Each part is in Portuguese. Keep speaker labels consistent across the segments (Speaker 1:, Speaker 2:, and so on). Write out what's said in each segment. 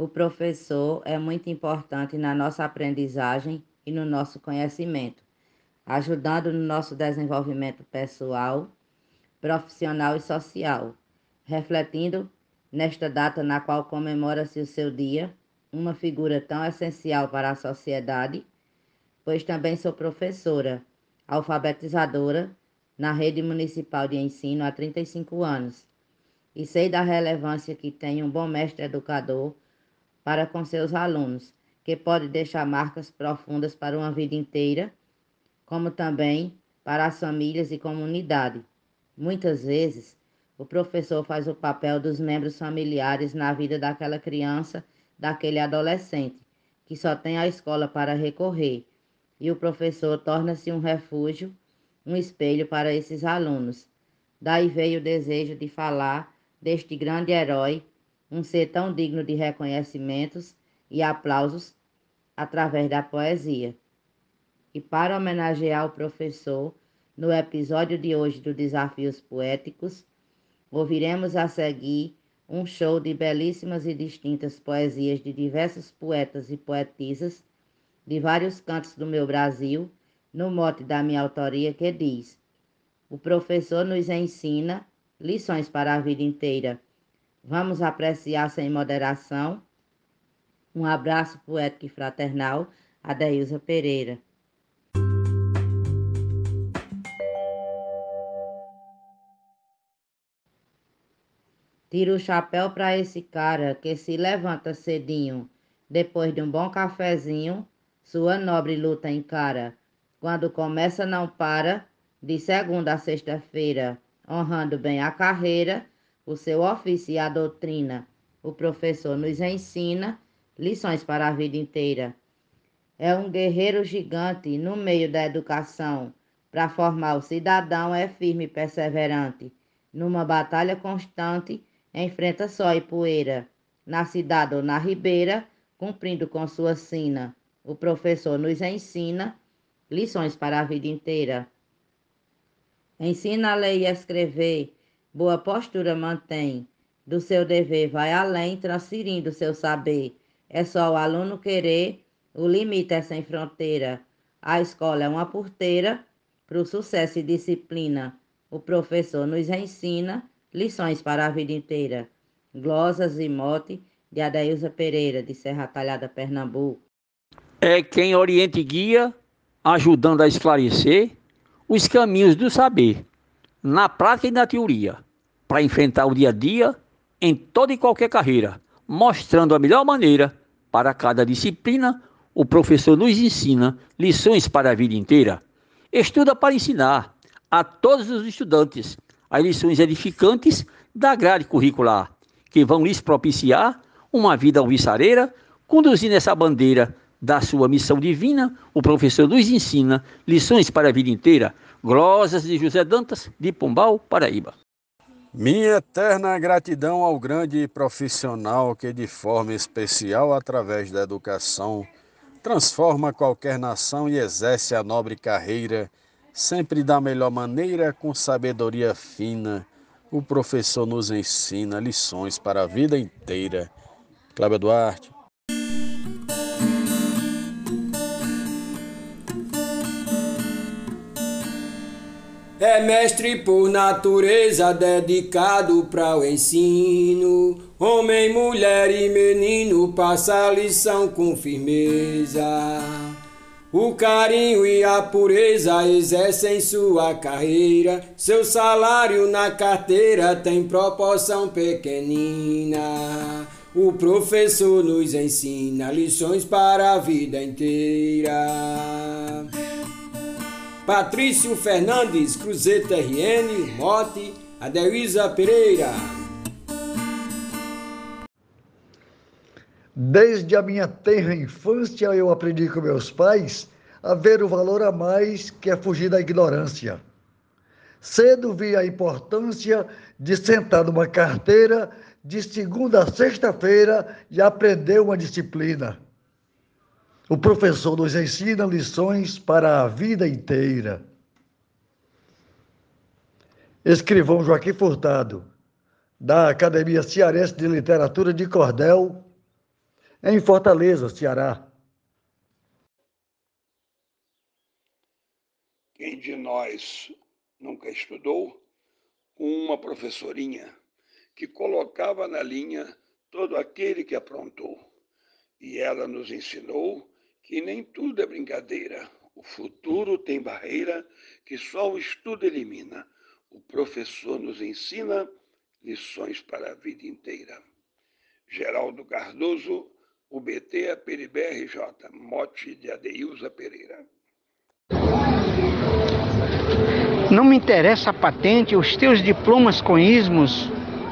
Speaker 1: O professor é muito importante na nossa aprendizagem e no nosso conhecimento, ajudando no nosso desenvolvimento pessoal, profissional e social, refletindo nesta data na qual comemora-se o seu dia, uma figura tão essencial para a sociedade, pois também sou professora, alfabetizadora na rede municipal de ensino há 35 anos e sei da relevância que tem um bom mestre educador para com seus alunos, que pode deixar marcas profundas para uma vida inteira, como também para as famílias e comunidade. Muitas vezes, o professor faz o papel dos membros familiares na vida daquela criança, daquele adolescente, que só tem a escola para recorrer, e o professor torna-se um refúgio, um espelho para esses alunos. Daí veio o desejo de falar deste grande herói um ser tão digno de reconhecimentos e aplausos através da poesia. E para homenagear o professor, no episódio de hoje do Desafios Poéticos, ouviremos a seguir um show de belíssimas e distintas poesias de diversos poetas e poetisas de vários cantos do meu Brasil, no mote da minha autoria que diz: O professor nos ensina lições para a vida inteira Vamos apreciar sem moderação. Um abraço poético e fraternal, Adeilza Pereira. Tira o chapéu para esse cara que se levanta cedinho, depois de um bom cafezinho, sua nobre luta encara. Quando começa não para, de segunda a sexta-feira, honrando bem a carreira o seu ofício e a doutrina. O professor nos ensina lições para a vida inteira. É um guerreiro gigante no meio da educação. Para formar o cidadão é firme e perseverante. Numa batalha constante, enfrenta sol e poeira. Na cidade ou na ribeira, cumprindo com sua sina. O professor nos ensina lições para a vida inteira. Ensina a ler e a escrever, boa postura mantém, do seu dever vai além, transferindo seu saber. É só o aluno querer, o limite é sem fronteira. A escola é uma porteira para o sucesso e disciplina. O professor nos ensina lições para a vida inteira. Glosas e mote de Adailza Pereira, de Serra Talhada, Pernambuco.
Speaker 2: É quem orienta e guia, ajudando a esclarecer os caminhos do saber na prática e na teoria, para enfrentar o dia a dia em toda e qualquer carreira, mostrando a melhor maneira para cada disciplina. O professor nos ensina lições para a vida inteira. Estuda para ensinar a todos os estudantes as lições edificantes da grade curricular, que vão lhes propiciar uma vida alvissareira, conduzindo essa bandeira da sua missão divina, o professor nos ensina lições para a vida inteira. Glosas de José Dantas, de Pombal, Paraíba.
Speaker 3: Minha eterna gratidão ao grande profissional que, de forma especial, através da educação, transforma qualquer nação e exerce a nobre carreira, sempre da melhor maneira, com sabedoria fina. O professor nos ensina lições para a vida inteira. Cláudio Duarte.
Speaker 4: É mestre por natureza, dedicado para o ensino. Homem, mulher e menino, passa a lição com firmeza. O carinho e a pureza exercem sua carreira. Seu salário na carteira tem proporção pequenina. O professor nos ensina lições para a vida inteira. Patrício Fernandes, Cruzeta RN, Mote, Adelisa Pereira.
Speaker 5: Desde a minha tenra infância eu aprendi com meus pais a ver o valor a mais que é fugir da ignorância. Cedo vi a importância de sentar numa carteira de segunda a sexta-feira e aprender uma disciplina. O professor nos ensina lições para a vida inteira. Escrivão Joaquim Furtado, da Academia Cearense de Literatura de Cordel, em Fortaleza, Ceará.
Speaker 6: Quem de nós nunca estudou uma professorinha que colocava na linha todo aquele que aprontou? E ela nos ensinou que nem tudo é brincadeira. O futuro tem barreira que só o estudo elimina. O professor nos ensina lições para a vida inteira. Geraldo Cardoso, UBT, PRBRJ, mote de Adeilza Pereira.
Speaker 7: Não me interessa a patente, os teus diplomas com ismos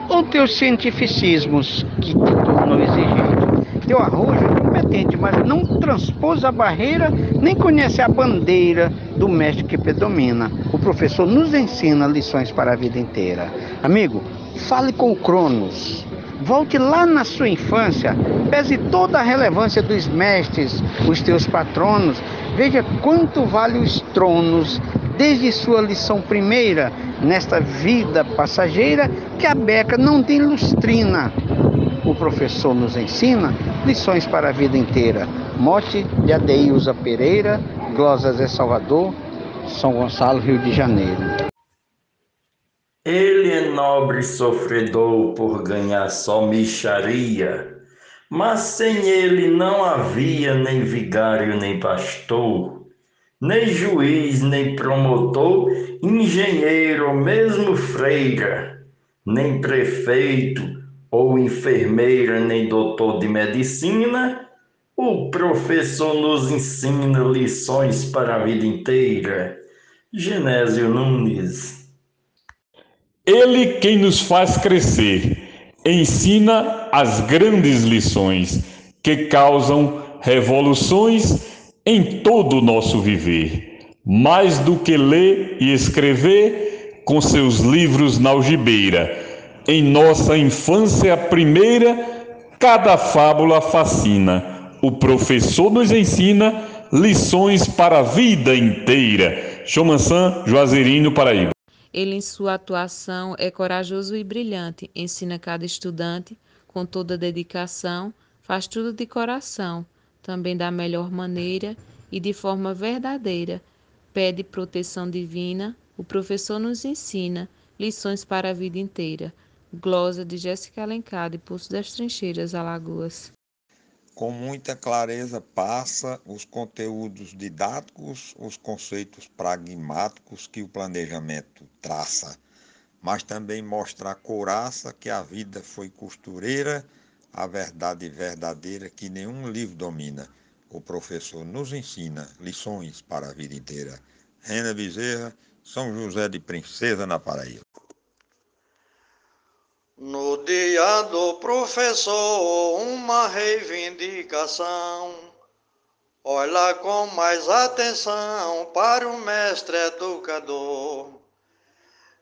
Speaker 7: ou teus cientificismos que te tornam exigente. Teu arrojo é competente, mas não transpôs a barreira, nem conhece a bandeira do mestre que predomina. O professor nos ensina lições para a vida inteira. Amigo, fale com o Cronos. Volte lá na sua infância, pese toda a relevância dos mestres, os teus patronos, veja quanto vale os tronos, desde sua lição primeira, nesta vida passageira, que a beca não tem lustrina. O professor nos ensina lições para a vida inteira. Mote de Adeusa Pereira, Glosas é Salvador, São Gonçalo, Rio de Janeiro.
Speaker 8: Ele é nobre sofredor por ganhar só micharia, mas sem ele não havia nem vigário nem pastor, nem juiz nem promotor, engenheiro mesmo freira, nem prefeito ou enfermeira nem doutor de medicina. O professor nos ensina lições para a vida inteira. Genésio Nunes
Speaker 9: ele quem nos faz crescer, ensina as grandes lições que causam revoluções em todo o nosso viver. Mais do que ler e escrever com seus livros na algibeira. Em nossa infância primeira, cada fábula fascina. O professor nos ensina lições para a vida inteira. Chomansan, Juazeirinho, Paraíba.
Speaker 10: Ele, em sua atuação, é corajoso e brilhante, ensina cada estudante com toda dedicação, faz tudo de coração, também da melhor maneira e de forma verdadeira. Pede proteção divina, o professor nos ensina lições para a vida inteira. Glosa de Jéssica Alencar, de Pulso das Trincheiras, Alagoas
Speaker 11: com muita clareza passa os conteúdos didáticos, os conceitos pragmáticos que o planejamento traça, mas também mostra a couraça que a vida foi costureira, a verdade verdadeira que nenhum livro domina. O professor nos ensina lições para a vida inteira. Rena Bezerra, São José de Princesa, na Paraíba.
Speaker 12: No dia do professor, uma reivindicação. Olha com mais atenção para o mestre educador.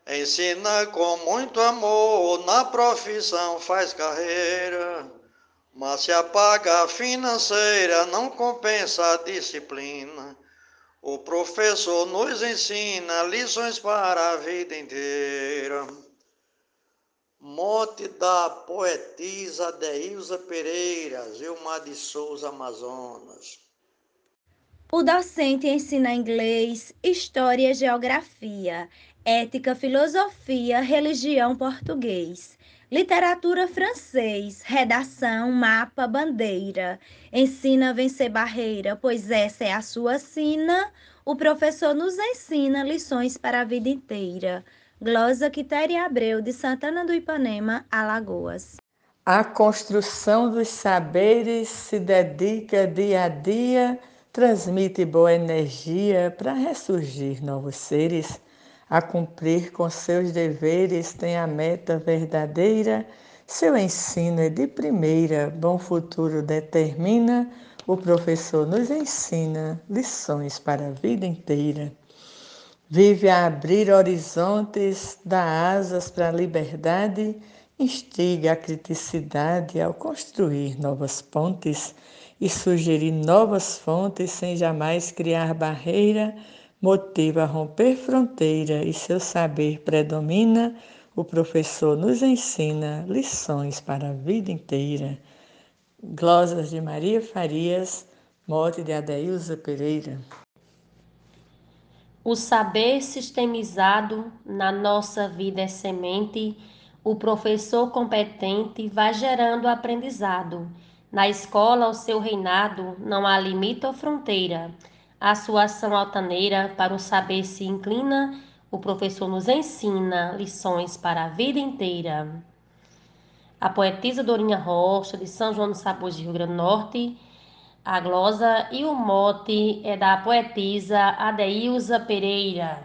Speaker 12: Ensina com muito amor, na profissão faz carreira. Mas se apaga a financeira, não compensa a disciplina. O professor nos ensina lições para a vida inteira. Mote da poetisa Deilza Pereira, Gilmar de Souza, Amazonas.
Speaker 13: O docente ensina inglês, história, geografia, ética, filosofia, religião, português, literatura francês, redação, mapa, bandeira. Ensina a vencer barreira, pois essa é a sua sina. O professor nos ensina lições para a vida inteira. Glosa Quitéria Abreu, de Santana do Ipanema, Alagoas.
Speaker 14: A construção dos saberes se dedica dia a dia, transmite boa energia para ressurgir novos seres. A cumprir com seus deveres tem a meta verdadeira, seu ensino é de primeira, bom futuro determina. O professor nos ensina lições para a vida inteira. Vive a abrir horizontes, dá asas para a liberdade, instiga a criticidade ao construir novas pontes e sugerir novas fontes sem jamais criar barreira, motiva a romper fronteira e seu saber predomina. O professor nos ensina lições para a vida inteira. Glosas de Maria Farias, mote de Adeilza Pereira.
Speaker 15: O saber sistemizado na nossa vida é semente, o professor competente vai gerando aprendizado. Na escola, o seu reinado não há limite ou fronteira. A sua ação altaneira para o saber se inclina, o professor nos ensina lições para a vida inteira. A poetisa Dorinha Rocha, de São João dos Sabores de Rio Grande do Norte, a glosa e o mote é da poetisa Adeilza Pereira.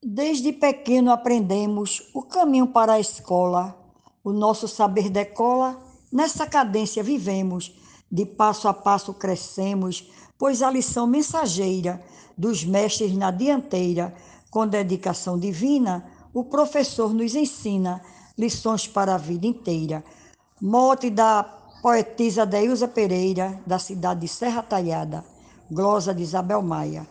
Speaker 16: Desde pequeno aprendemos o caminho para a escola, o nosso saber decola, nessa cadência vivemos, de passo a passo crescemos, pois a lição mensageira dos mestres na dianteira, com dedicação divina, o professor nos ensina lições para a vida inteira. Mote da poetisa Deilza Pereira, da cidade de Serra Talhada, glosa de Isabel Maia.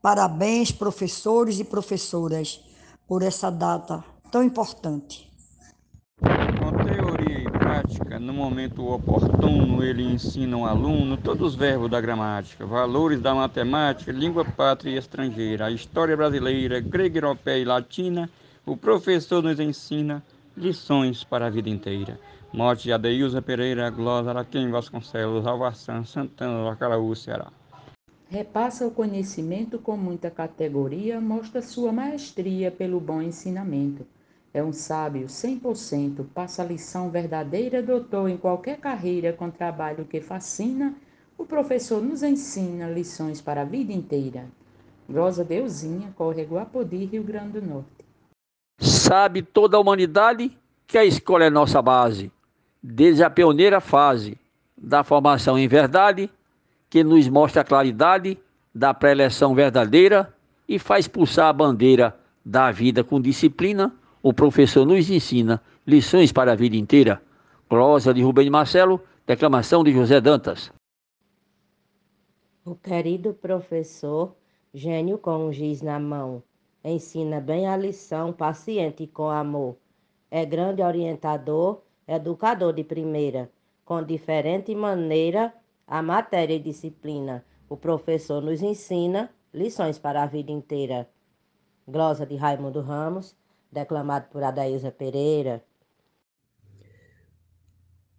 Speaker 16: Parabéns, professores e professoras, por essa data tão importante.
Speaker 17: Com teoria e prática, no momento oportuno, ele ensina ao aluno todos os verbos da gramática, valores da matemática, língua pátria e estrangeira, a história brasileira, grega, europeia e latina. O professor nos ensina lições para a vida inteira. Morte de Adeilza Pereira, Glosa Araquém Vasconcelos, Alvaçã, Santana, Lacaraú, Ceará.
Speaker 18: Repassa o conhecimento com muita categoria, mostra sua maestria pelo bom ensinamento. É um sábio 100%, passa a lição verdadeira, doutor em qualquer carreira com trabalho que fascina. O professor nos ensina lições para a vida inteira. Glosa Deusinha, Córrego Apodi, Rio Grande do Norte.
Speaker 2: Sabe toda a humanidade que a escola é nossa base, desde a pioneira fase da formação em verdade, que nos mostra a claridade da pré-eleção verdadeira e faz pulsar a bandeira da vida com disciplina. O professor nos ensina lições para a vida inteira. Prosa de Rubem Marcelo, declamação de José Dantas.
Speaker 1: O querido professor, gênio com um giz na mão, ensina bem a lição, paciente com amor. É grande orientador, educador de primeira, com diferente maneira a matéria e disciplina. O professor nos ensina lições para a vida inteira. Glosa de Raimundo Ramos, declamado por Adaísa Pereira.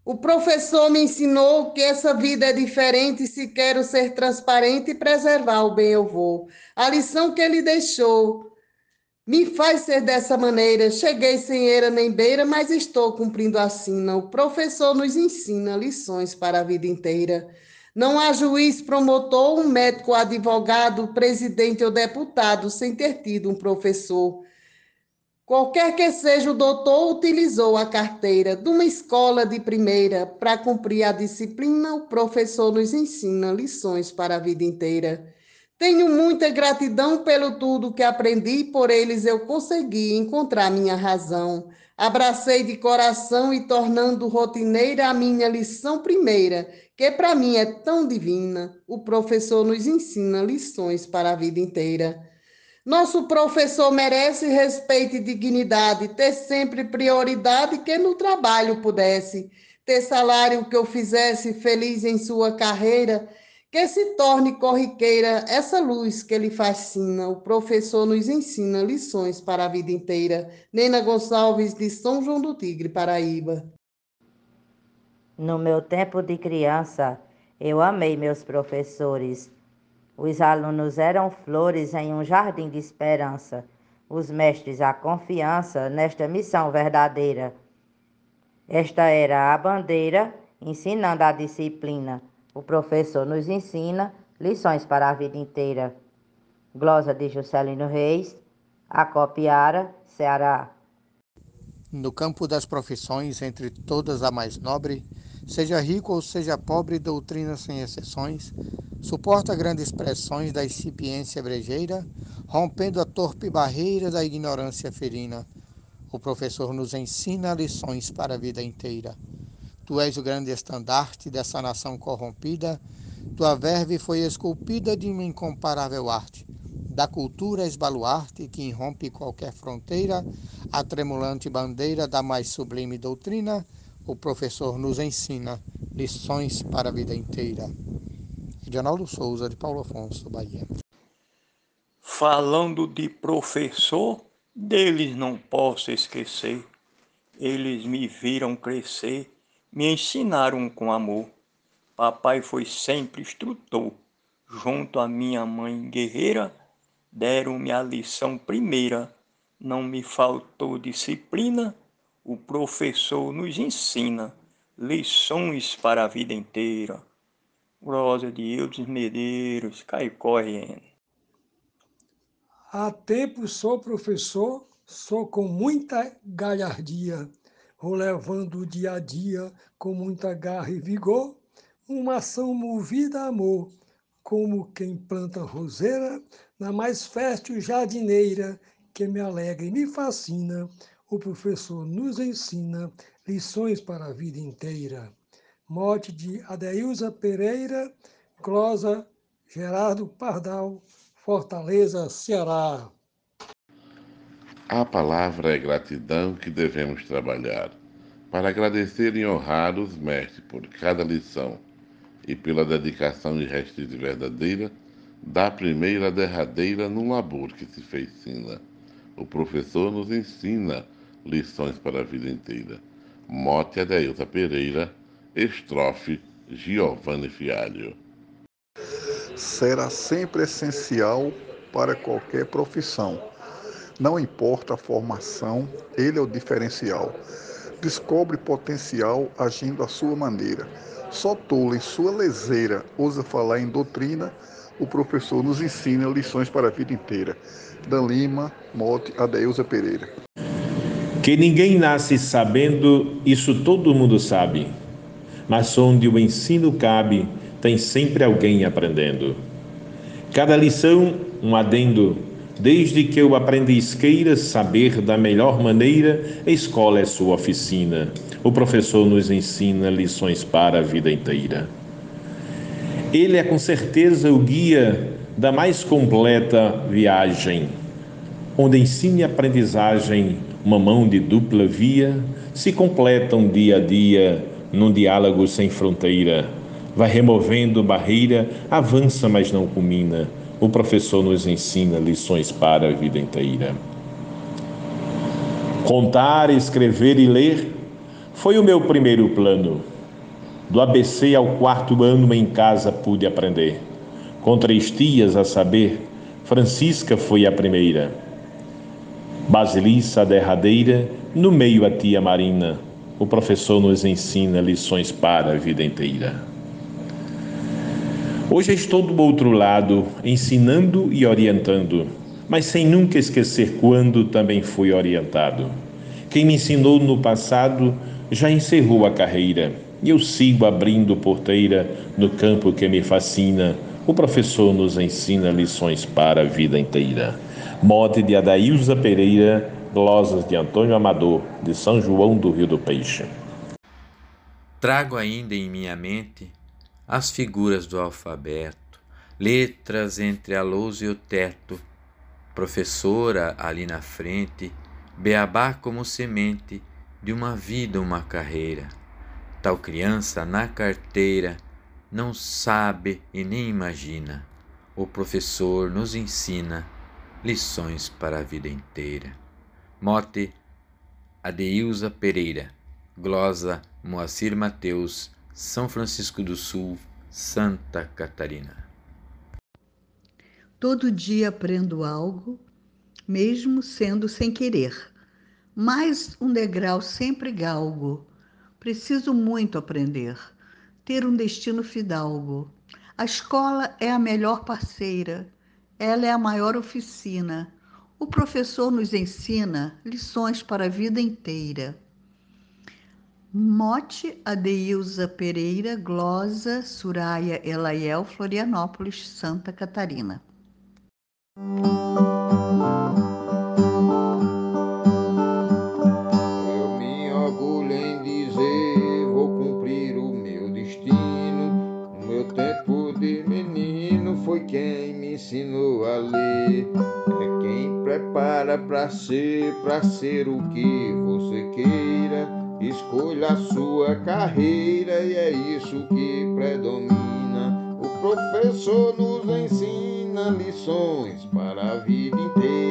Speaker 19: O professor me ensinou que essa vida é diferente se quero ser transparente e preservar o bem eu vou. A lição que ele deixou me faz ser dessa maneira. Cheguei sem eira nem beira, mas estou cumprindo a sina. O professor nos ensina lições para a vida inteira. Não há juiz, promotor, um médico, advogado, presidente ou deputado sem ter tido um professor. Qualquer que seja o doutor, utilizou a carteira de uma escola de primeira. Para cumprir a disciplina, o professor nos ensina lições para a vida inteira. Tenho muita gratidão pelo tudo que aprendi, por eles eu consegui encontrar minha razão. Abracei de coração e tornando rotineira a minha lição primeira, que para mim é tão divina. O professor nos ensina lições para a vida inteira. Nosso professor merece respeito e dignidade, ter sempre prioridade que no trabalho pudesse, ter salário que eu fizesse feliz em sua carreira que se torne corriqueira essa luz que ele fascina. O professor nos ensina lições para a vida inteira. Nena Gonçalves, de São João do Tigre, Paraíba.
Speaker 1: No meu tempo de criança, eu amei meus professores. Os alunos eram flores em um jardim de esperança. Os mestres, a confiança nesta missão verdadeira. Esta era a bandeira, ensinando a disciplina o professor nos ensina lições para a vida inteira. Glosa de Juscelino Reis, Acopiara, Ceará.
Speaker 7: No campo das profissões, entre todas a mais nobre, seja rico ou seja pobre, doutrina sem exceções, suporta grandes pressões da incipiência brejeira, rompendo a torpe barreira da ignorância ferina. O professor nos ensina lições para a vida inteira. Tu és o grande estandarte dessa nação corrompida. Tua verve foi esculpida de uma incomparável arte. Da cultura és baluarte que irrompe qualquer fronteira, a tremulante bandeira da mais sublime doutrina.
Speaker 20: o professor nos ensina lições para a vida inteira. Edinaldo Souza, de Paulo Afonso, Bahia.
Speaker 8: Falando de professor, deles não posso esquecer. Eles me viram crescer, me ensinaram com amor. Papai foi sempre instrutor. Junto à minha mãe guerreira, deram-me a lição primeira. Não me faltou disciplina, o professor nos ensina lições para a vida inteira. Rosa de Eudes Medeiros, Caicó RN.
Speaker 21: Há tempo sou professor, sou com muita galhardia, vou levando o dia a dia com muita garra e vigor, uma ação movida a amor, como quem planta roseira na mais fértil jardineira, que me alegra e me fascina, o professor nos ensina lições para a vida inteira. Morte de Adeilza Pereira, Glosa Gerardo Pardal, Fortaleza, Ceará.
Speaker 22: A palavra é gratidão que devemos trabalhar, para agradecer e honrar os mestres por cada lição e pela dedicação irrestrita e verdadeira da primeira à derradeira no labor que se fez sina. O professor nos ensina lições para a vida inteira. Mote Adeilza Pereira, estrofe Giovanni Fialho.
Speaker 23: Será sempre essencial para qualquer profissão. Não importa a formação, ele é o diferencial. Descobre potencial agindo à sua maneira. Só tolo em sua leseira ousa falar em doutrina, o professor nos ensina lições para a vida inteira. Dan Lima, Mote, Adeilza Pereira.
Speaker 24: Que ninguém nasce sabendo, isso todo mundo sabe. Mas onde o ensino cabe, tem sempre alguém aprendendo. Cada lição, um adendo. Desde que o aprendiz queira saber da melhor maneira, a escola é sua oficina. O professor nos ensina lições para a vida inteira. Ele é com certeza o guia da mais completa viagem, onde ensino e aprendizagem, uma mão de dupla via, se completam dia a dia num diálogo sem fronteira. Vai removendo barreira, avança, mas não culmina. O professor nos ensina lições para a vida inteira. Contar, escrever e ler foi o meu primeiro plano. Do ABC ao quarto ano em casa pude aprender. Com três tias a saber, Francisca foi a primeira. Basilissa a derradeira, no meio a tia Marina. O professor nos ensina lições para a vida inteira. Hoje estou do outro lado, ensinando e orientando, mas sem nunca esquecer quando também fui orientado. Quem me ensinou no passado já encerrou a carreira e eu sigo abrindo porteira no campo que me fascina. O professor nos ensina lições para a vida inteira. Mote de Adailza Pereira, glosas de Antônio Amador, de São João do Rio do Peixe.
Speaker 25: Trago ainda em minha mente as figuras do alfabeto, letras entre a lousa e o teto, professora ali na frente, beabá como semente de uma vida, uma carreira. Tal criança na carteira não sabe e nem imagina. O professor nos ensina lições para a vida inteira. Mote Adeilza Pereira, glosa Moacir Mateus, São Francisco do Sul, Santa Catarina.
Speaker 26: Todo dia aprendo algo, mesmo sendo sem querer. Mais um degrau sempre galgo. Preciso muito aprender, ter um destino fidalgo. A escola é a melhor parceira, ela é a maior oficina. O professor nos ensina lições para a vida inteira. Mote Adeilza Pereira, Glosa, Suraya Elaiel, Florianópolis, Santa Catarina.
Speaker 27: Eu me orgulho em dizer, vou cumprir o meu destino. No meu tempo de menino foi quem me ensinou a ler. É quem prepara para ser, para ser o que você queira.
Speaker 28: Escolha a sua carreira e é isso que predomina. O professor nos ensina lições para a vida inteira.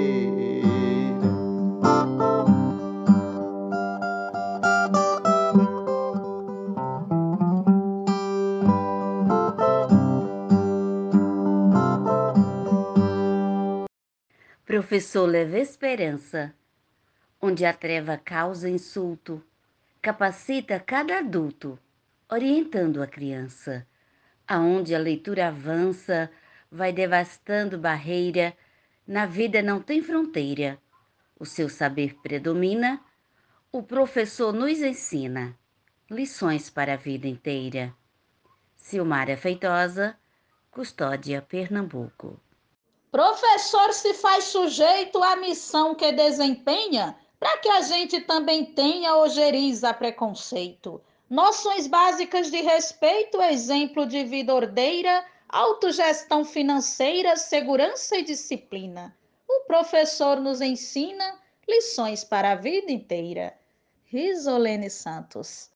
Speaker 29: Professor leva esperança, onde a treva causa insulto, capacita cada adulto, orientando a criança. Aonde a leitura avança, vai devastando barreira, na vida não tem fronteira. O seu saber predomina, o professor nos ensina lições para a vida inteira. Silmara Feitosa, Custódia, Pernambuco.
Speaker 30: Professor se faz sujeito à missão que desempenha para que a gente também tenha ojeriza preconceito. Noções básicas de respeito, exemplo de vida ordeira, autogestão financeira, segurança e disciplina. O professor nos ensina lições para a vida inteira. Risolene Santos.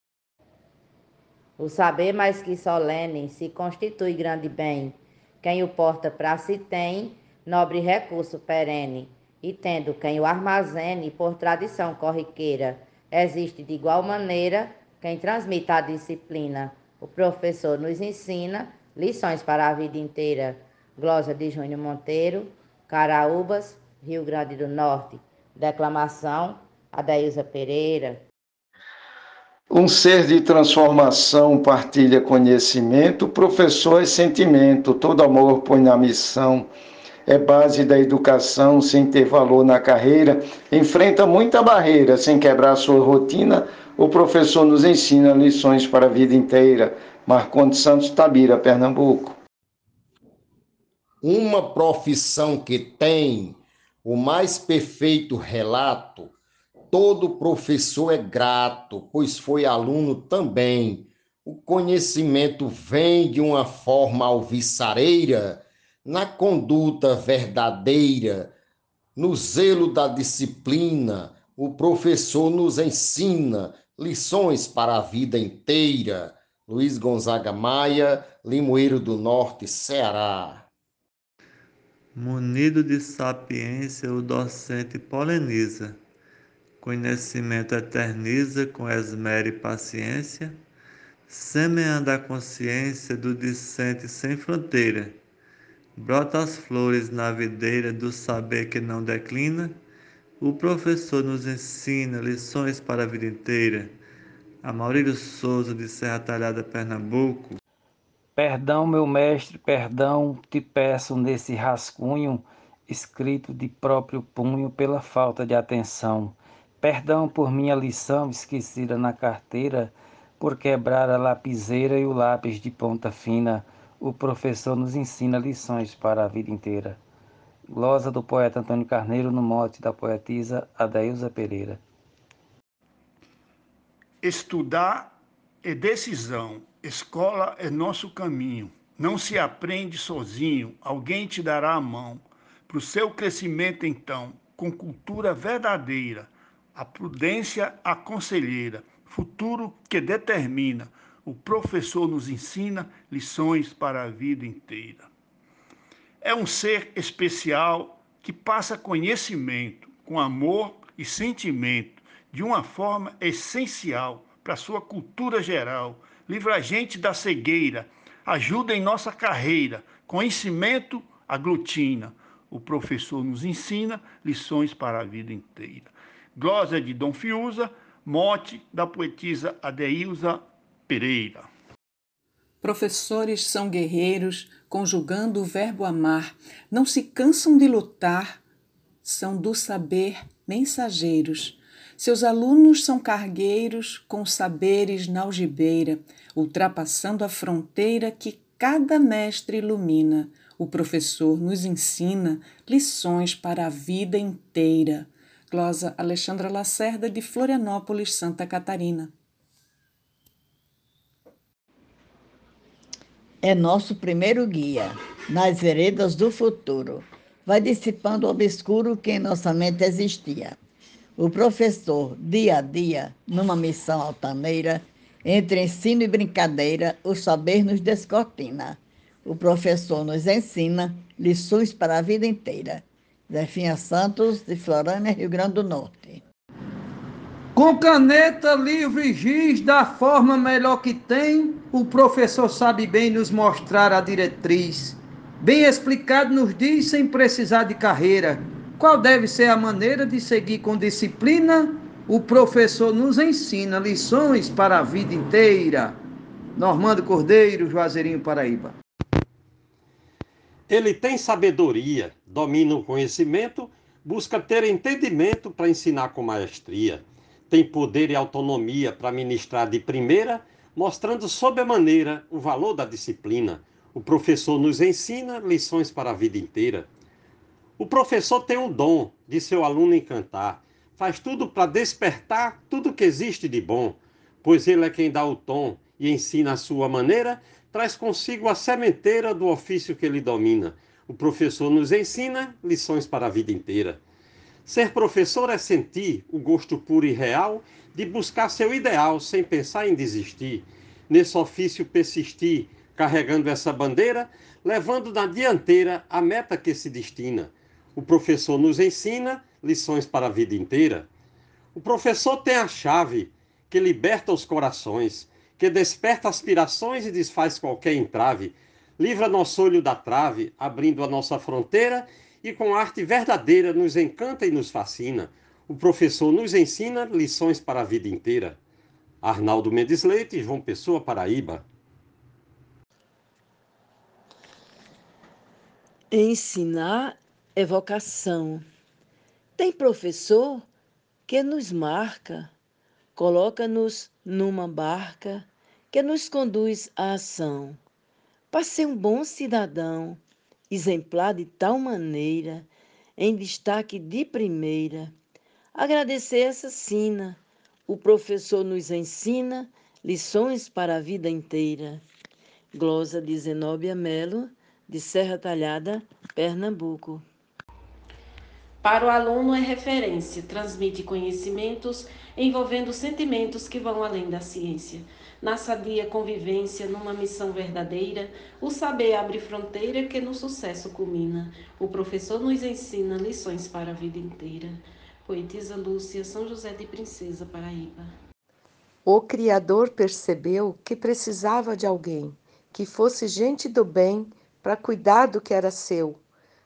Speaker 1: O saber mais que solene se constitui grande bem. Quem o porta para si tem, nobre recurso perene, e tendo quem o armazene por tradição corriqueira, existe de igual maneira quem transmita a disciplina. O professor nos ensina lições para a vida inteira. Glosa de Júnior Monteiro, Caraúbas, Rio Grande do Norte. Declamação, Adailza Pereira.
Speaker 31: Um ser de transformação partilha conhecimento, professor é sentimento, todo amor põe na missão é base da educação, sem ter valor na carreira, enfrenta muita barreira, sem quebrar sua rotina, o professor nos ensina lições para a vida inteira. Marcondes Santos Tabira, Pernambuco.
Speaker 28: Uma profissão que tem o mais perfeito relato, todo professor é grato, pois foi aluno também. O conhecimento vem de uma forma alvissareira, na conduta verdadeira, no zelo da disciplina, o professor nos ensina lições para a vida inteira. Luiz Gonzaga Maia, Limoeiro do Norte, Ceará.
Speaker 32: Munido de sapiência, o docente poleniza. Conhecimento eterniza com esmero e paciência, semeando a consciência do discente sem fronteira Brota as flores na videira do saber que não declina. O professor nos ensina lições para a vida inteira. Amaurílio Souza, de Serra Talhada, Pernambuco.
Speaker 33: Perdão, meu mestre, perdão, te peço nesse rascunho, escrito de próprio punho pela falta de atenção. Perdão por minha lição esquecida na carteira, por quebrar a lapiseira e o lápis de ponta fina o professor nos ensina lições para a vida inteira. Glosa do poeta Antônio Carneiro no mote da poetisa Adailza Pereira.
Speaker 34: Estudar é decisão, escola é nosso caminho. Não se aprende sozinho, alguém te dará a mão. Para o seu crescimento, então, com cultura verdadeira, a prudência a conselheira, futuro que determina o professor nos ensina lições para a vida inteira. É um ser especial que passa conhecimento com amor e sentimento de uma forma essencial para a sua cultura geral. Livra a gente da cegueira, ajuda em nossa carreira. Conhecimento aglutina. O professor nos ensina lições para a vida inteira. Glosa de Dom Fiuza, mote da poetisa Adeilza Pereira.
Speaker 35: Professores são guerreiros, conjugando o verbo amar, não se cansam de lutar, são do saber mensageiros. Seus alunos são cargueiros com saberes na algibeira, ultrapassando a fronteira que cada mestre ilumina. O professor nos ensina lições para a vida inteira. Glosa Alexandra Lacerda, de Florianópolis, Santa Catarina.
Speaker 36: É nosso primeiro guia nas veredas do futuro. Vai dissipando o obscuro que em nossa mente existia.
Speaker 37: O professor, dia a dia, numa missão altaneira, entre ensino e brincadeira, o saber nos descortina. O professor nos ensina lições para a vida inteira. Zefinha Santos, de Florânia, Rio Grande do Norte.
Speaker 36: Com caneta, livro e giz, da forma melhor que tem, o professor sabe bem nos mostrar a diretriz. Bem explicado nos diz sem precisar de carreira. Qual deve ser a maneira de seguir com disciplina? O professor nos ensina lições para a vida inteira. Normando Cordeiro, Juazeirinho, Paraíba.
Speaker 38: Ele tem sabedoria, domina o conhecimento, busca ter entendimento para ensinar com maestria. Tem poder e autonomia para ministrar de primeira, mostrando sob a maneira o valor da disciplina. O professor nos ensina lições para a vida inteira. O professor tem o dom de seu aluno encantar, faz tudo para despertar tudo que existe de bom, pois ele é quem dá o tom e ensina a sua maneira traz consigo a sementeira do ofício que ele domina. O professor nos ensina lições para a vida inteira. Ser professor é sentir o gosto puro e real de buscar seu ideal sem pensar em desistir. Nesse ofício persistir, carregando essa bandeira, levando na dianteira a meta que se destina. O professor nos ensina lições para a vida inteira. O professor tem a chave que liberta os corações que desperta aspirações e desfaz qualquer entrave, livra nosso olho da trave, abrindo a nossa fronteira e com arte verdadeira nos encanta e nos fascina. O professor nos ensina lições para a vida inteira. Arnaldo Mendes Leite, João Pessoa, Paraíba.
Speaker 39: Ensinar é vocação. Tem professor que nos marca, coloca-nos numa barca que nos conduz à ação. Para ser um bom cidadão, exemplar de tal maneira, em destaque de primeira, agradecer essa sina. O professor nos ensina lições para a vida inteira. Glosa de Zenóbia Melo, de Serra Talhada, Pernambuco.
Speaker 40: Para o aluno é referência, transmite conhecimentos envolvendo sentimentos que vão além da ciência. Na sadia convivência, numa missão verdadeira, o saber abre fronteira que no sucesso culmina. O professor nos ensina lições para a vida inteira. Poetisa Lúcia, São José de Princesa, Paraíba.
Speaker 41: O Criador percebeu que precisava de alguém que fosse gente do bem para cuidar do que era seu.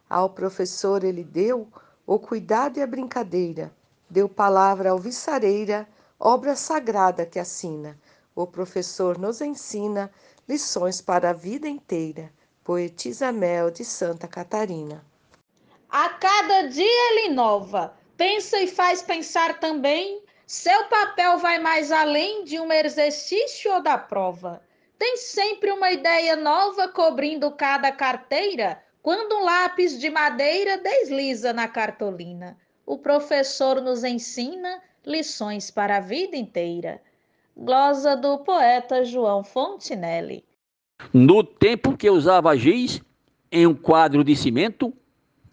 Speaker 41: Ao professor ele deu o cuidado e a brincadeira. Deu palavra alviçareira, obra sagrada que assina. O professor nos ensina lições para a vida inteira. Poetisa Mel de Santa Catarina.
Speaker 30: A cada dia ele inova, pensa e faz pensar também. Seu papel vai mais além de um exercício ou da prova. Tem sempre uma ideia nova cobrindo cada carteira quando um lápis de madeira desliza na cartolina, o professor nos ensina lições para a vida inteira. Glosa do poeta João Fontinelli.
Speaker 2: No tempo que usava giz em um quadro de cimento,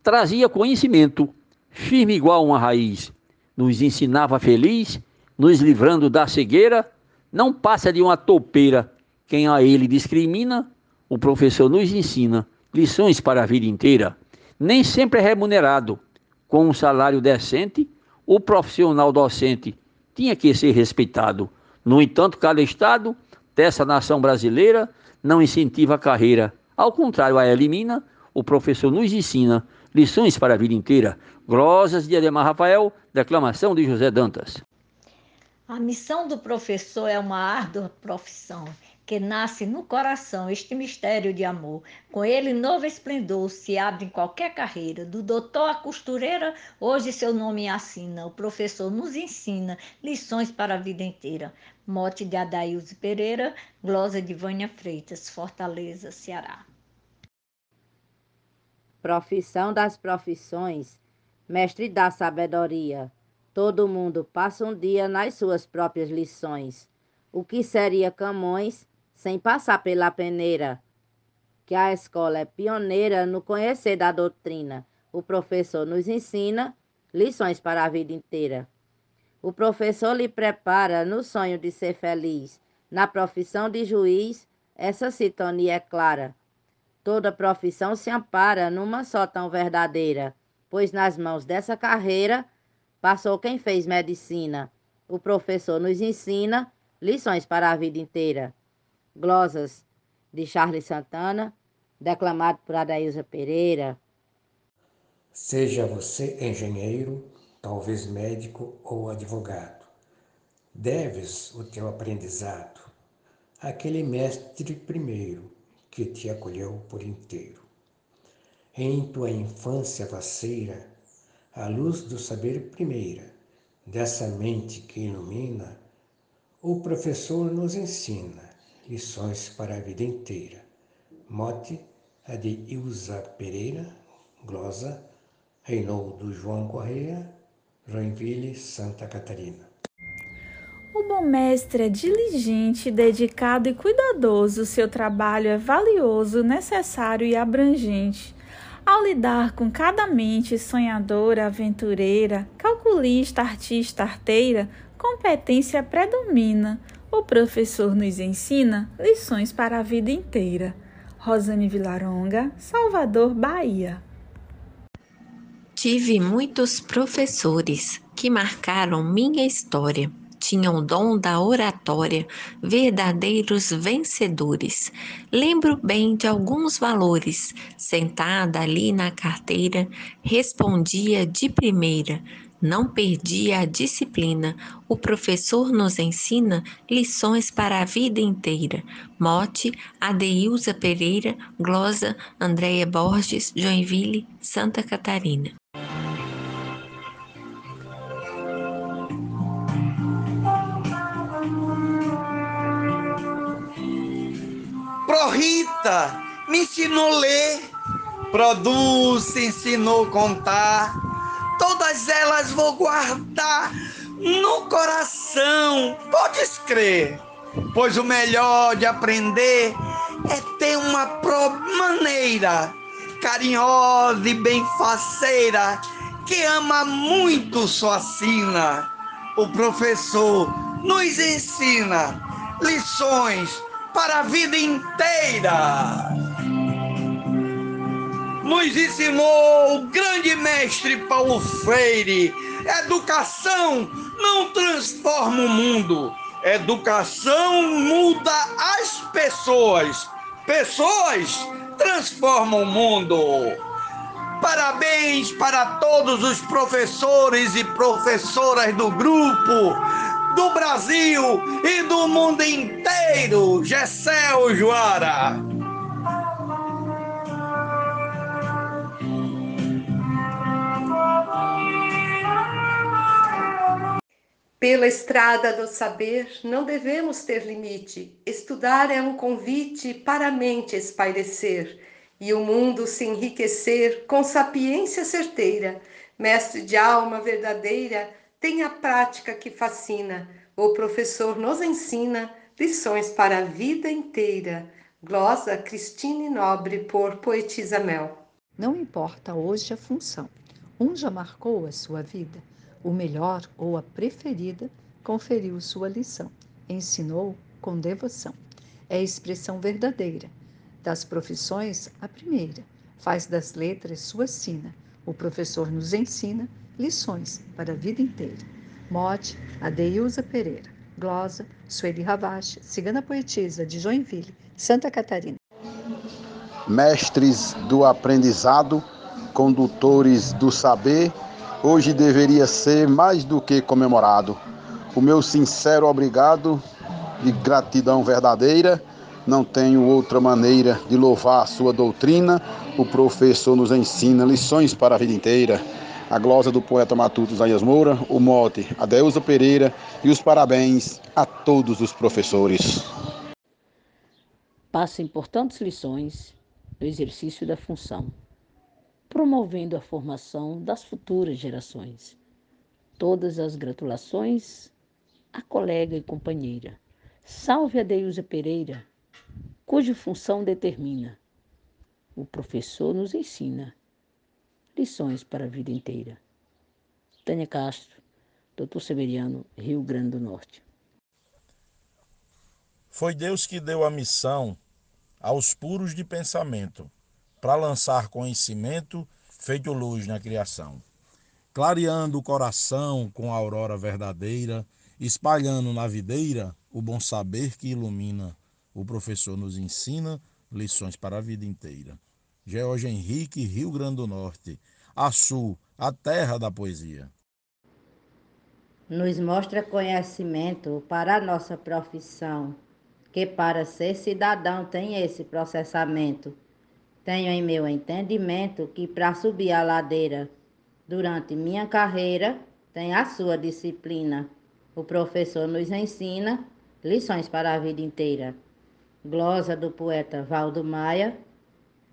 Speaker 2: trazia conhecimento, firme igual uma raiz. Nos ensinava feliz, nos livrando da cegueira, não passa de uma topeira. Quem a ele discrimina, o professor nos ensina lições para a vida inteira. Nem sempre é remunerado. Com um salário decente, o profissional docente tinha que ser respeitado. No entanto, cada estado dessa nação brasileira não incentiva a carreira. Ao contrário, a elimina. O professor nos ensina lições para a vida inteira. Glosas de Ademar Rafael, declamação de José Dantas.
Speaker 26: A missão do professor é uma árdua profissão que nasce no coração este mistério de amor. Com ele, novo esplendor se abre em qualquer carreira. Do doutor à costureira, hoje seu nome assina. O professor nos ensina lições para a vida inteira. Mote de Adailze Pereira, glosa de Vânia Freitas, Fortaleza, Ceará.
Speaker 1: Profissão das profissões, mestre da sabedoria. Todo mundo passa um dia nas suas próprias lições. O que seria Camões sem passar pela peneira, que a escola é pioneira no conhecer da doutrina. O professor nos ensina lições para a vida inteira. O professor lhe prepara no sonho de ser feliz. Na profissão de juiz, essa sintonia é clara. Toda profissão se ampara numa só tão verdadeira, pois nas mãos dessa carreira passou quem fez medicina. O professor nos ensina lições para a vida inteira. Glosas de Charles Santana, declamado por Adailza Pereira.
Speaker 36: Seja você engenheiro, talvez médico ou advogado. Deves o teu aprendizado àquele mestre primeiro que te acolheu por inteiro. Em tua infância vaceira, a luz do saber primeira, dessa mente que ilumina, o professor nos ensina lições para a vida inteira. Mote a de Ilza Pereira, glosa, Reinaldo João Correia, Joinville, Santa Catarina.
Speaker 42: O bom mestre é diligente, dedicado e cuidadoso. Seu trabalho é valioso, necessário e abrangente. Ao lidar com cada mente sonhadora, aventureira, calculista, artista, arteira, competência predomina. O professor nos ensina lições para a vida inteira. Rosane Vilaronga, Salvador, Bahia.
Speaker 40: Tive muitos professores que marcaram minha história. Tinham dom da oratória, verdadeiros vencedores. Lembro bem de alguns valores. Sentada ali na carteira, respondia de primeira não perdia a disciplina. O professor nos ensina lições para a vida inteira. Mote, Adeilza Pereira, Glosa, Andréia Borges, Joinville, Santa Catarina.
Speaker 31: Pro Rita, me ensinou ler. Produz, ensinou contar todas elas vou guardar no coração, podes crer, pois o melhor de aprender é ter uma maneira carinhosa e bem faceira que ama muito sua sina. O professor nos ensina lições para a vida inteira nos ensinou o grande mestre Paulo Freire. Educação não transforma o mundo, educação muda as pessoas. Pessoas transformam o mundo. Parabéns para todos os professores e professoras do grupo, do Brasil e do mundo inteiro. Gessel Joara.
Speaker 43: Pela estrada do saber não devemos ter limite. Estudar é um convite para a mente espairecer e o mundo se enriquecer com sapiência certeira. Mestre de alma verdadeira, tem a prática que fascina. O professor nos ensina lições para a vida inteira. Glosa Cristine Nobre por Poetisa Mel.
Speaker 44: Não importa hoje a função, um já marcou a sua vida o melhor ou a preferida, conferiu sua lição, ensinou com devoção. É a expressão verdadeira. Das profissões, a primeira, faz das letras sua sina. O professor nos ensina lições para a vida inteira. Mote, Adeilza Pereira. Glosa, Sueli Ravache, cigana poetisa de Joinville, Santa Catarina.
Speaker 45: Mestres do aprendizado, condutores do saber, hoje deveria ser mais do que comemorado. O meu sincero obrigado e gratidão verdadeira. Não tenho outra maneira de louvar a sua doutrina. O professor nos ensina lições para a vida inteira. A glosa do poeta matuto Zaias Moura, o mote Adeusa Pereira e os parabéns a todos os professores.
Speaker 39: Passa importantes lições no exercício da função promovendo a formação das futuras gerações. Todas as gratulações à colega e companheira. Salve a Deusa Pereira, cuja função determina. O professor nos ensina lições para a vida inteira. Tânia Castro,
Speaker 46: Doutor Severiano, Rio Grande do Norte.
Speaker 47: Foi Deus que deu a missão aos puros de pensamento para lançar conhecimento feito luz na criação, clareando o coração com a aurora verdadeira, espalhando na videira o bom saber que ilumina. O professor nos ensina lições para a vida inteira. George Henrique, Rio Grande do Norte, a Sul, a terra da poesia.
Speaker 1: Nos mostra conhecimento para a nossa profissão, que para ser cidadão tem esse processamento. Tenho em meu entendimento que para subir a ladeira durante minha carreira tem a sua disciplina. O professor nos ensina lições para a vida inteira. Glosa do poeta Valdo Maia,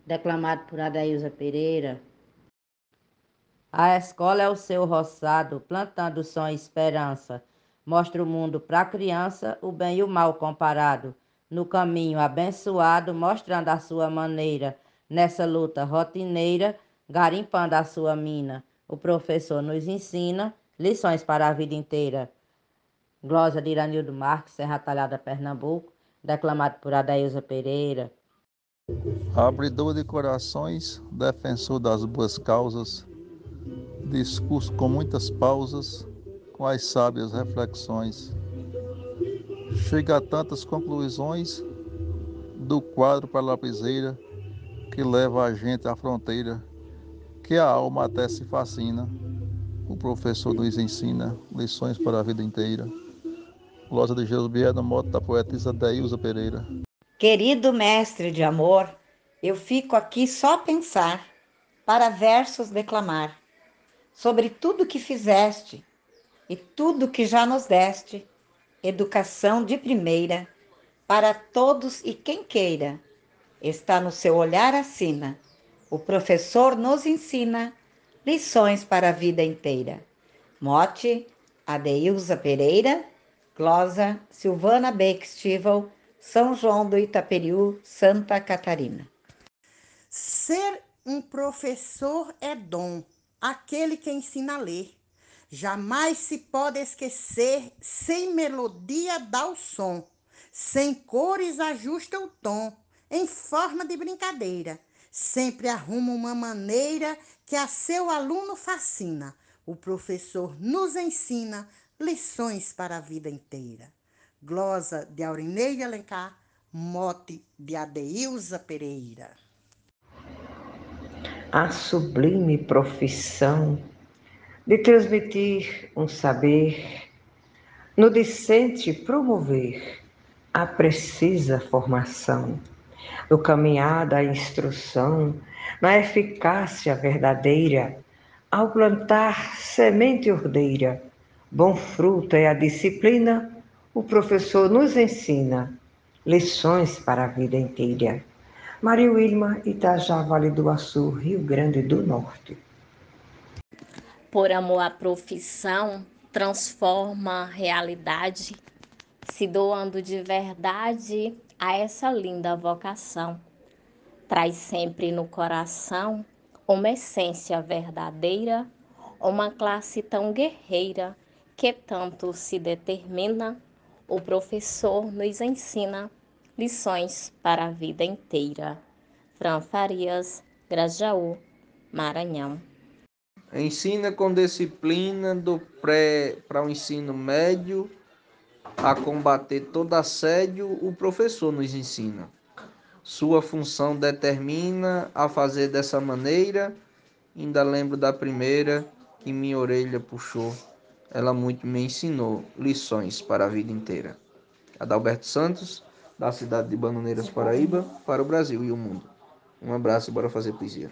Speaker 1: declamado por Adailza Pereira. A escola é o seu roçado, plantando som e esperança. Mostra o mundo para a criança, o bem e o mal comparado. No caminho abençoado, mostrando a sua maneira. Nessa luta rotineira, garimpando a sua mina. O professor nos ensina lições para a vida inteira. Glosa de Iranildo Marques, Serra Talhada, Pernambuco, declamado por Adailza Pereira.
Speaker 48: Abridor de corações, defensor das boas causas, discurso com muitas pausas, com as sábias reflexões. Chega a tantas conclusões do quadro para a lapiseira que leva a gente à fronteira, que a alma até se fascina. O professor nos ensina lições para a vida inteira. Glosa de Jesus Bieda, moto da poetisa Deilza Pereira.
Speaker 49: Querido mestre de amor, eu fico aqui só a pensar, para versos declamar, sobre tudo que fizeste e tudo que já nos deste, educação de primeira, para todos e quem queira, está no seu olhar assina, o professor nos ensina lições para a vida inteira. Mote, Adeilza Pereira, Glosa, Silvana Bextival, São João do Itaperiú, Santa Catarina.
Speaker 36: Ser um professor é dom, aquele que ensina a ler. Jamais se pode esquecer, sem melodia dá o som, sem cores ajusta o tom, em forma de brincadeira. Sempre arruma uma maneira que a seu aluno fascina. O professor nos ensina lições para a vida inteira. Glosa de Aurineide Alencar, mote de Adeilza Pereira.
Speaker 28: A sublime profissão de transmitir um saber, no discente promover a precisa formação, no caminhar da instrução, na eficácia verdadeira, ao plantar semente ordeira, Bom fruto é a disciplina, o professor nos ensina lições para a vida inteira. Maria Wilma, Itajá, Vale do Açu, Rio Grande do Norte.
Speaker 50: Por amor à profissão, transforma a realidade, se doando de verdade a essa linda vocação. Traz sempre no coração uma essência verdadeira, uma classe tão guerreira que tanto se determina, o professor nos ensina lições para a vida inteira. Fran Farias, Grajaú, Maranhão.
Speaker 51: Ensina com disciplina do pré para o ensino médio a combater todo assédio, o professor nos ensina. Sua função determina a fazer dessa maneira. Ainda lembro da primeira que minha orelha puxou ela muito me ensinou lições para a vida inteira. Adalberto Santos, da cidade de Bananeiras, Paraíba, para o Brasil e o mundo. Um abraço e bora fazer poesia.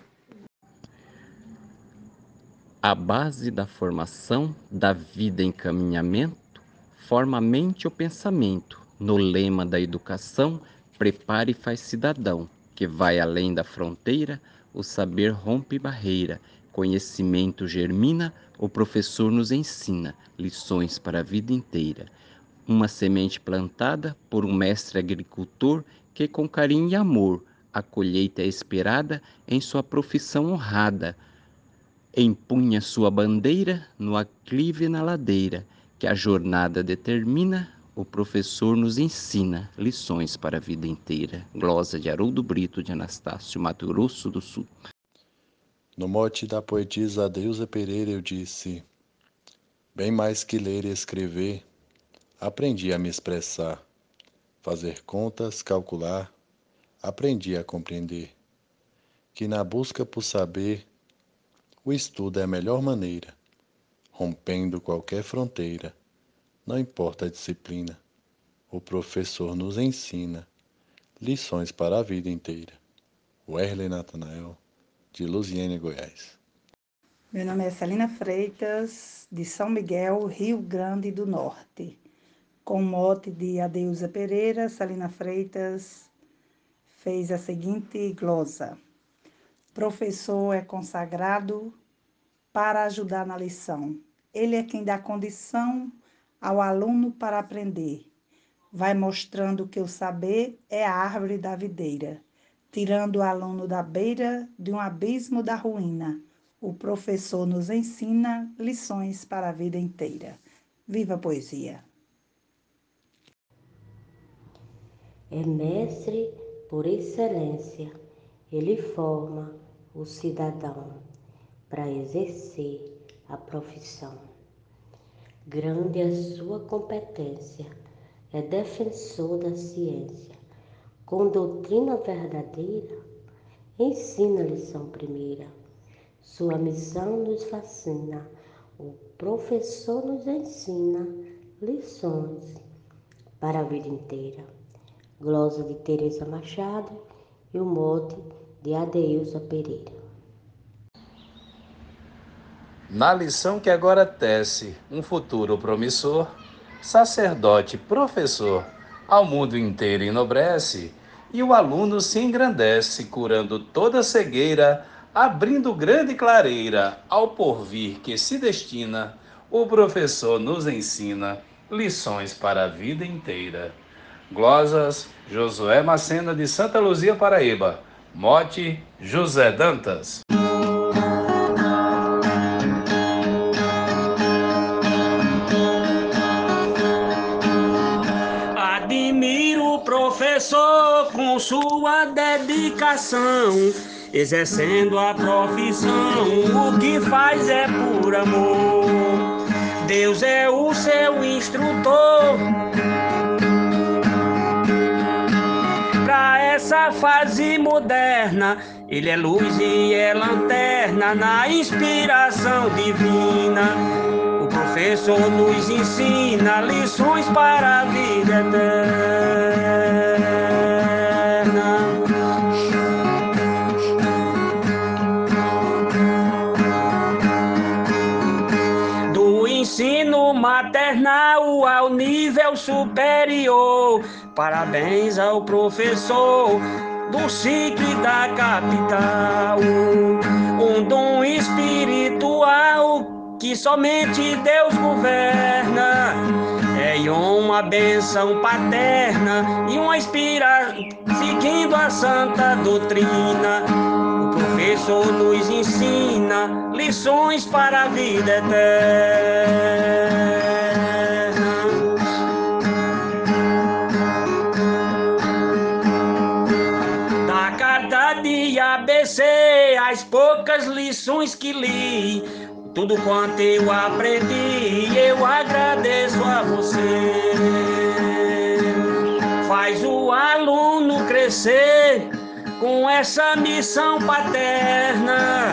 Speaker 39: A base da formação da vida encaminhamento forma a mente ou pensamento. No lema da educação, prepare e faz cidadão, que vai além da fronteira, o saber rompe barreira, conhecimento germina, o professor nos ensina lições para a vida inteira. Uma semente plantada por um mestre agricultor que, com carinho e amor, a colheita é esperada em sua profissão honrada. empunha sua bandeira no aclive e na ladeira, que a jornada determina, o professor nos ensina lições para a vida inteira. Glosa de Haroldo Brito, de Anastácio, Mato Grosso do Sul.
Speaker 52: No mote da poetisa Adeusa Pereira eu disse: Bem mais que ler e escrever, aprendi a me expressar, fazer contas, calcular, aprendi a compreender que na busca por saber, o estudo é a melhor maneira, rompendo qualquer fronteira, não importa a disciplina, o professor nos ensina lições para a vida inteira. Werley Natanael de Luziânia, Goiás.
Speaker 53: Meu nome é Celina Freitas, de São Miguel, Rio Grande do Norte. Com mote de Adeusa Pereira, Celina Freitas fez a seguinte glosa. Professor é consagrado para ajudar na lição. Ele é quem dá condição ao aluno para aprender. Vai mostrando que o saber é a árvore da videira tirando o aluno da beira de um abismo da ruína. O professor nos ensina lições para a vida inteira. Viva a poesia!
Speaker 54: É mestre por excelência, ele forma o cidadão para exercer a profissão. Grande a sua competência, é defensor da ciência com doutrina verdadeira, ensina a lição primeira. Sua missão nos fascina, o professor nos ensina lições para a vida inteira. Glosa de Teresa Machado e o mote de Adeusa Pereira.
Speaker 55: Na lição que agora tece um futuro promissor, sacerdote, professor, ao mundo inteiro enobrece e o aluno se engrandece, curando toda cegueira, abrindo grande clareira ao porvir que se destina. O professor nos ensina lições para a vida inteira. Glosas, Josué Macena de Santa Luzia, Paraíba. Mote, José Dantas.
Speaker 56: Sua dedicação, exercendo a profissão, o que faz é por amor. Deus é o seu instrutor. Para essa fase moderna, ele é luz e é lanterna na inspiração divina. O professor nos ensina lições para a vida eterna. Nível superior. Parabéns ao professor do sítio e da capital. Um dom espiritual que somente Deus governa. É uma benção paterna e uma inspiração seguindo a santa doutrina. O professor nos ensina lições para a vida eterna. ABC, as poucas lições que li, tudo quanto eu aprendi, eu agradeço a você. Faz o aluno crescer com essa missão paterna.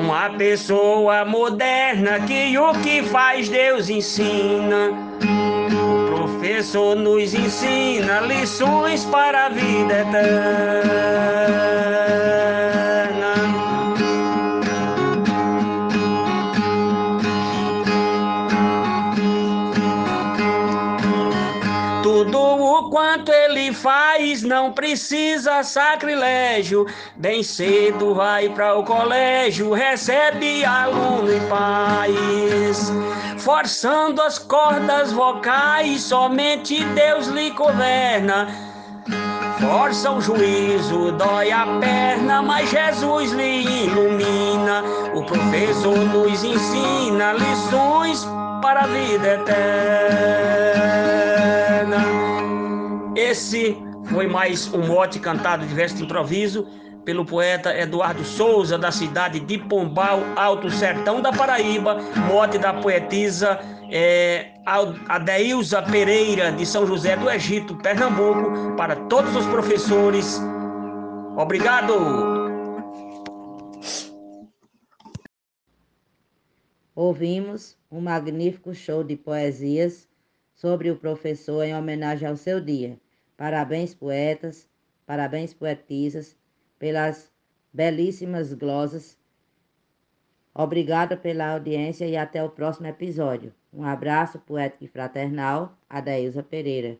Speaker 56: Uma pessoa moderna que o que faz Deus ensina professor nos ensina lições para a vida eterna. Tudo o quanto ele faz não precisa sacrilégio. Bem cedo vai para o colégio, recebe aluno e paz forçando as cordas vocais, somente Deus lhe governa. força o juízo, dói a perna, mas Jesus lhe ilumina. O professor nos ensina lições para a vida eterna. Esse foi mais um mote cantado de verso improviso pelo poeta Eduardo Souza, da cidade de Pombal, Alto Sertão da Paraíba, mote da poetisa é, Adeilza Pereira, de São José do Egito, Pernambuco, para todos os professores. Obrigado!
Speaker 1: Ouvimos um magnífico show de poesias sobre o professor em homenagem ao seu dia. Parabéns, poetas, parabéns, poetisas, pelas belíssimas glosas. Obrigada pela audiência e até o próximo episódio. Um abraço poético e fraternal, Adailza Pereira.